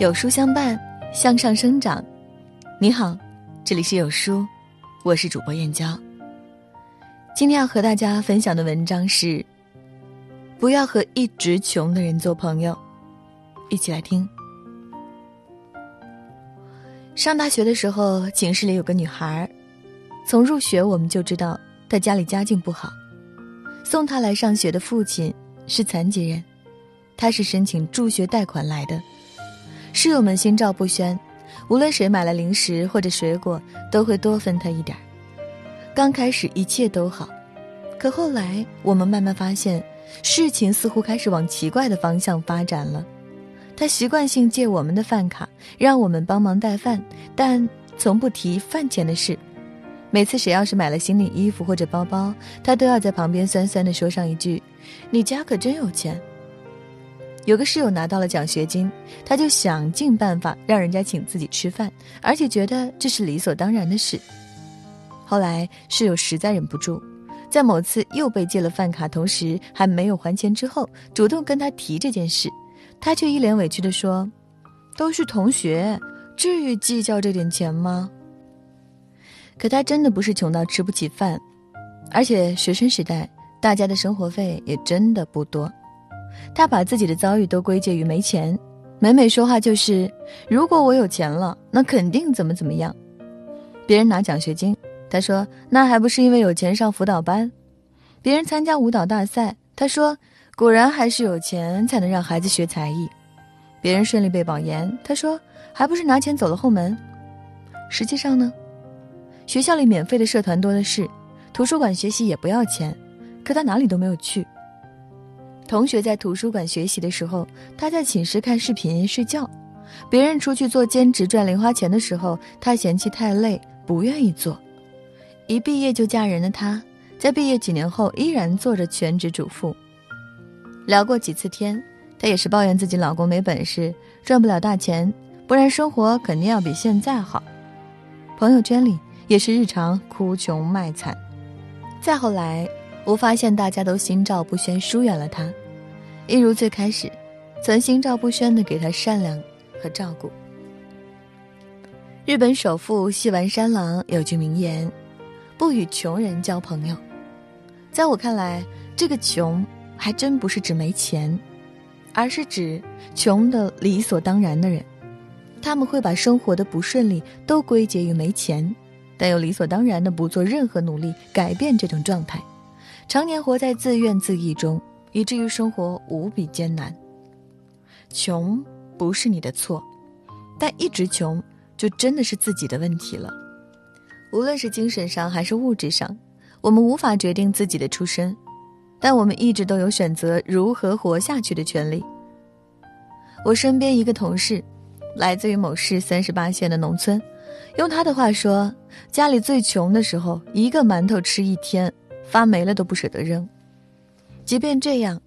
有书相伴，向上生长。你好，这里是有书，我是主播燕娇。今天要和大家分享的文章是：不要和一直穷的人做朋友。一起来听。上大学的时候，寝室里有个女孩，从入学我们就知道她家里家境不好，送她来上学的父亲是残疾人，她是申请助学贷款来的。室友们心照不宣，无论谁买了零食或者水果，都会多分他一点儿。刚开始一切都好，可后来我们慢慢发现，事情似乎开始往奇怪的方向发展了。他习惯性借我们的饭卡，让我们帮忙带饭，但从不提饭钱的事。每次谁要是买了新的衣服或者包包，他都要在旁边酸酸的说上一句：“你家可真有钱。”有个室友拿到了奖学金，他就想尽办法让人家请自己吃饭，而且觉得这是理所当然的事。后来室友实在忍不住，在某次又被借了饭卡，同时还没有还钱之后，主动跟他提这件事。他却一脸委屈地说：“都是同学，至于计较这点钱吗？”可他真的不是穷到吃不起饭，而且学生时代大家的生活费也真的不多。他把自己的遭遇都归结于没钱，每每说话就是：“如果我有钱了，那肯定怎么怎么样。”别人拿奖学金，他说：“那还不是因为有钱上辅导班？”别人参加舞蹈大赛，他说。果然还是有钱才能让孩子学才艺，别人顺利被保研，他说还不是拿钱走了后门。实际上呢，学校里免费的社团多的是，图书馆学习也不要钱，可他哪里都没有去。同学在图书馆学习的时候，他在寝室看视频睡觉；别人出去做兼职赚零花钱的时候，他嫌弃太累，不愿意做。一毕业就嫁人的他，在毕业几年后依然做着全职主妇。聊过几次天，她也是抱怨自己老公没本事，赚不了大钱，不然生活肯定要比现在好。朋友圈里也是日常哭穷卖惨。再后来，我发现大家都心照不宣，疏远了她，一如最开始，曾心照不宣的给他善良和照顾。日本首富细丸山郎有句名言：“不与穷人交朋友。”在我看来，这个穷。还真不是指没钱，而是指穷的理所当然的人。他们会把生活的不顺利都归结于没钱，但又理所当然的不做任何努力改变这种状态，常年活在自怨自艾中，以至于生活无比艰难。穷不是你的错，但一直穷就真的是自己的问题了。无论是精神上还是物质上，我们无法决定自己的出身。但我们一直都有选择如何活下去的权利。我身边一个同事，来自于某市三十八线的农村，用他的话说，家里最穷的时候，一个馒头吃一天，发霉了都不舍得扔。即便这样，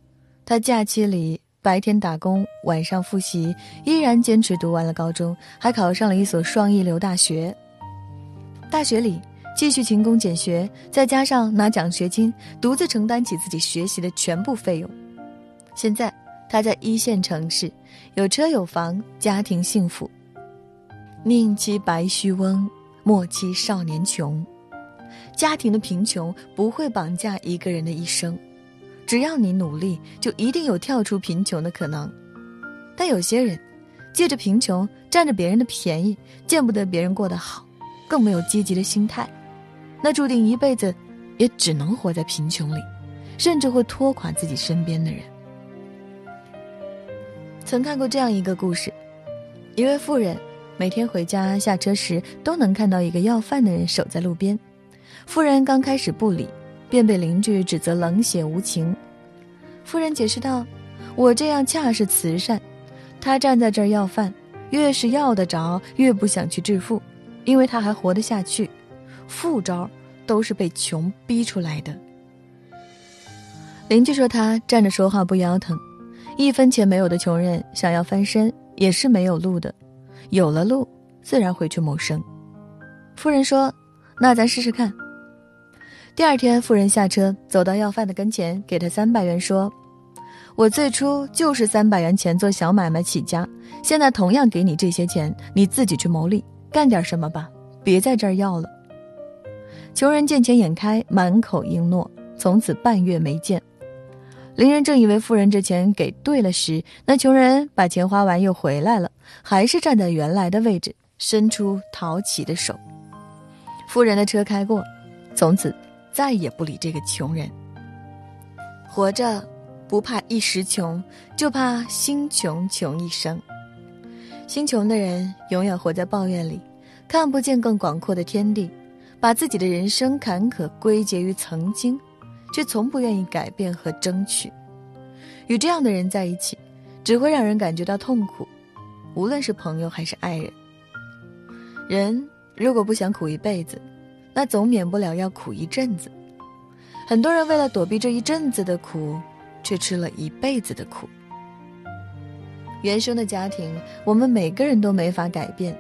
他假期里白天打工，晚上复习，依然坚持读完了高中，还考上了一所双一流大学。大学里。继续勤工俭学，再加上拿奖学金，独自承担起自己学习的全部费用。现在他在一线城市，有车有房，家庭幸福。宁欺白须翁，莫欺少年穷。家庭的贫穷不会绑架一个人的一生，只要你努力，就一定有跳出贫穷的可能。但有些人，借着贫穷占着别人的便宜，见不得别人过得好，更没有积极的心态。那注定一辈子，也只能活在贫穷里，甚至会拖垮自己身边的人。曾看过这样一个故事：一位富人每天回家下车时，都能看到一个要饭的人守在路边。富人刚开始不理，便被邻居指责冷血无情。夫人解释道：“我这样恰是慈善。他站在这儿要饭，越是要得着，越不想去致富，因为他还活得下去。”副招都是被穷逼出来的。邻居说他站着说话不腰疼，一分钱没有的穷人想要翻身也是没有路的，有了路自然会去谋生。夫人说：“那咱试试看。”第二天，妇人下车走到要饭的跟前，给他三百元，说：“我最初就是三百元钱做小买卖起家，现在同样给你这些钱，你自己去谋利，干点什么吧，别在这儿要了。穷人见钱眼开，满口应诺，从此半月没见。邻人正以为富人这钱给对了时，那穷人把钱花完又回来了，还是站在原来的位置，伸出讨乞的手。富人的车开过，从此再也不理这个穷人。活着，不怕一时穷，就怕心穷穷一生。心穷的人永远活在抱怨里，看不见更广阔的天地，把自己的人生坎坷归结于曾经。却从不愿意改变和争取，与这样的人在一起，只会让人感觉到痛苦，无论是朋友还是爱人。人如果不想苦一辈子，那总免不了要苦一阵子。很多人为了躲避这一阵子的苦，却吃了一辈子的苦。原生的家庭，我们每个人都没法改变，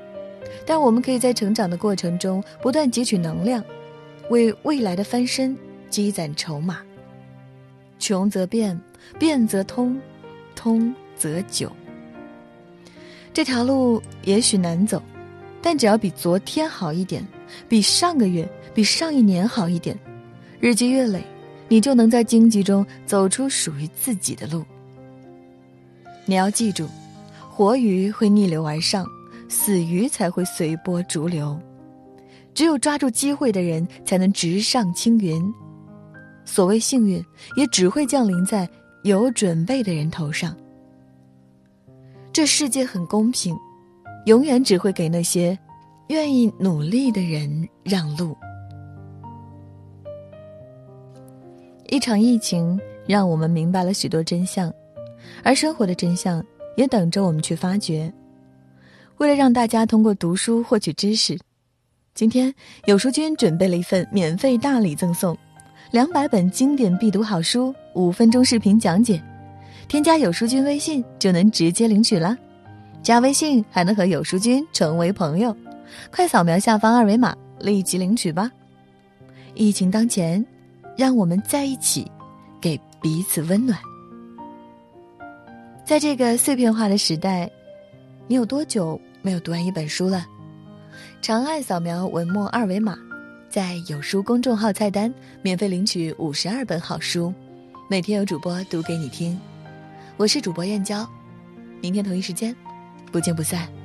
但我们可以在成长的过程中不断汲取能量，为未来的翻身。积攒筹码。穷则变，变则通，通则久。这条路也许难走，但只要比昨天好一点，比上个月、比上一年好一点，日积月累，你就能在荆棘中走出属于自己的路。你要记住，活鱼会逆流而上，死鱼才会随波逐流。只有抓住机会的人，才能直上青云。所谓幸运，也只会降临在有准备的人头上。这世界很公平，永远只会给那些愿意努力的人让路。一场疫情让我们明白了许多真相，而生活的真相也等着我们去发掘。为了让大家通过读书获取知识，今天有书君准备了一份免费大礼赠送。两百本经典必读好书，五分钟视频讲解，添加有书君微信就能直接领取了。加微信还能和有书君成为朋友，快扫描下方二维码立即领取吧。疫情当前，让我们在一起，给彼此温暖。在这个碎片化的时代，你有多久没有读完一本书了？长按扫描文末二维码。在有书公众号菜单免费领取五十二本好书，每天有主播读给你听。我是主播燕娇，明天同一时间，不见不散。